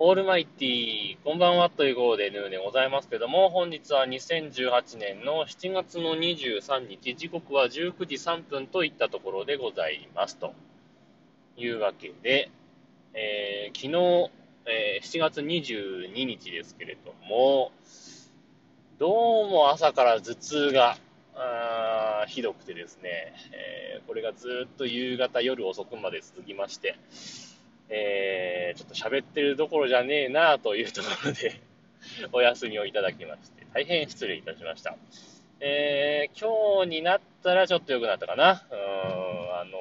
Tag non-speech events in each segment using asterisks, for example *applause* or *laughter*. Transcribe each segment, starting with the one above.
オールマイティー、こんばんはという号でヌーでございますけども、本日は2018年の7月の23日、時刻は19時3分といったところでございます。というわけで、えー、昨日、えー、7月22日ですけれども、どうも朝から頭痛が、あひどくてですね、えー、これがずっと夕方、夜遅くまで続きまして、えー、ちょっと喋ってるどころじゃねえなというところで *laughs* お休みをいただきまして、大変失礼いたしました。えー、今日になったらちょっと良くなったかな。うーん、あの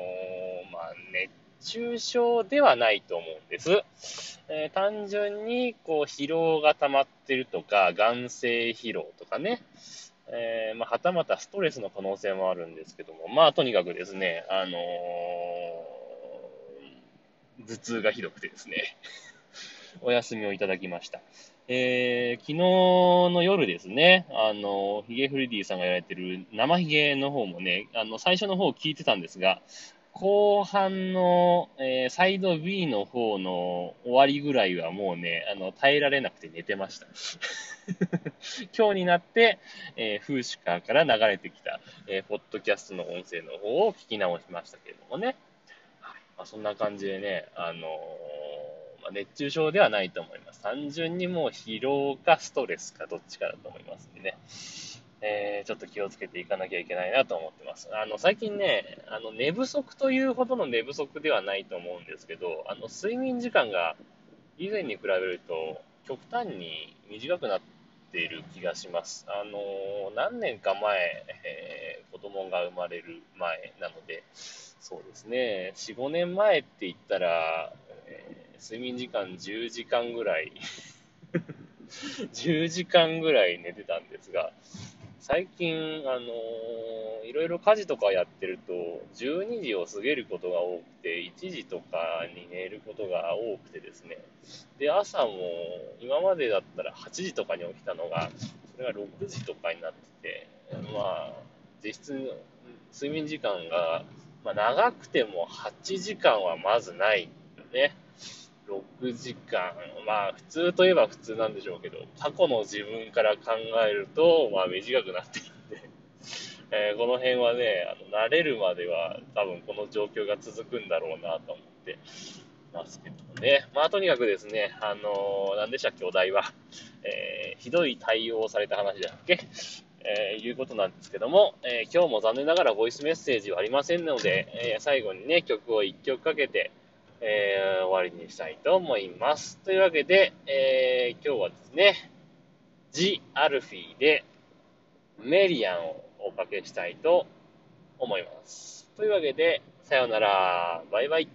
ー、まあ、熱中症ではないと思うんです。えー、単純に、こう、疲労が溜まってるとか、眼性疲労とかね、え、まあ、はたまたストレスの可能性もあるんですけども、まあ、とにかくですね、あの頭痛がひどくてですね *laughs* お休みをいただきました。えー、昨日の夜ですね、あの、ヒゲフリディさんがやられてる生ヒゲの方もね、あの、最初の方聞いてたんですが、後半の、えー、サイド B の方の終わりぐらいはもうね、あの、耐えられなくて寝てました。*laughs* 今日になって、えー、フーシカーから流れてきた、えー、ポッドキャストの音声の方を聞き直しましたけれどもね。まあ、そんな感じでね、あの、まあ、熱中症ではないと思います。単純にもう疲労かストレスかどっちかだと思いますんでね。えー、ちょっと気をつけていかなきゃいけないなと思ってます。あの、最近ね、あの、寝不足というほどの寝不足ではないと思うんですけど、あの、睡眠時間が以前に比べると極端に短くなっている気がします。あの、何年か前、えー、子供が生まれる前なので、そうですね。4、5年前って言ったら、えー、睡眠時間10時間ぐらい *laughs* 10時間ぐらい寝てたんですが、最近、あのー、いろいろ家事とかやってると、12時を過ぎることが多くて、1時とかに寝ることが多くてですね。で、朝も、今までだったら8時とかに起きたのが、それが6時とかになってて、まあ、実質、睡眠時間がまあ、長くても8時間はまずないね。6時間。まあ、普通といえば普通なんでしょうけど、過去の自分から考えると、まあ、短くなってるんで、*laughs* えー、この辺はね、あの、慣れるまでは多分この状況が続くんだろうなと思ってますけどね。まあ、とにかくですね、あのー、何でしたっけ、お題は。えー、ひどい対応された話だっけ？えー、いうことなんですけども、えー、今日も残念ながらボイスメッセージはありませんので、えー、最後にね、曲を1曲かけて、え終わりにしたいと思います。というわけで、え今日はですね、ジ・アルフィーでメリアンをおかけしたいと思います。というわけで、さようなら。バイバイ。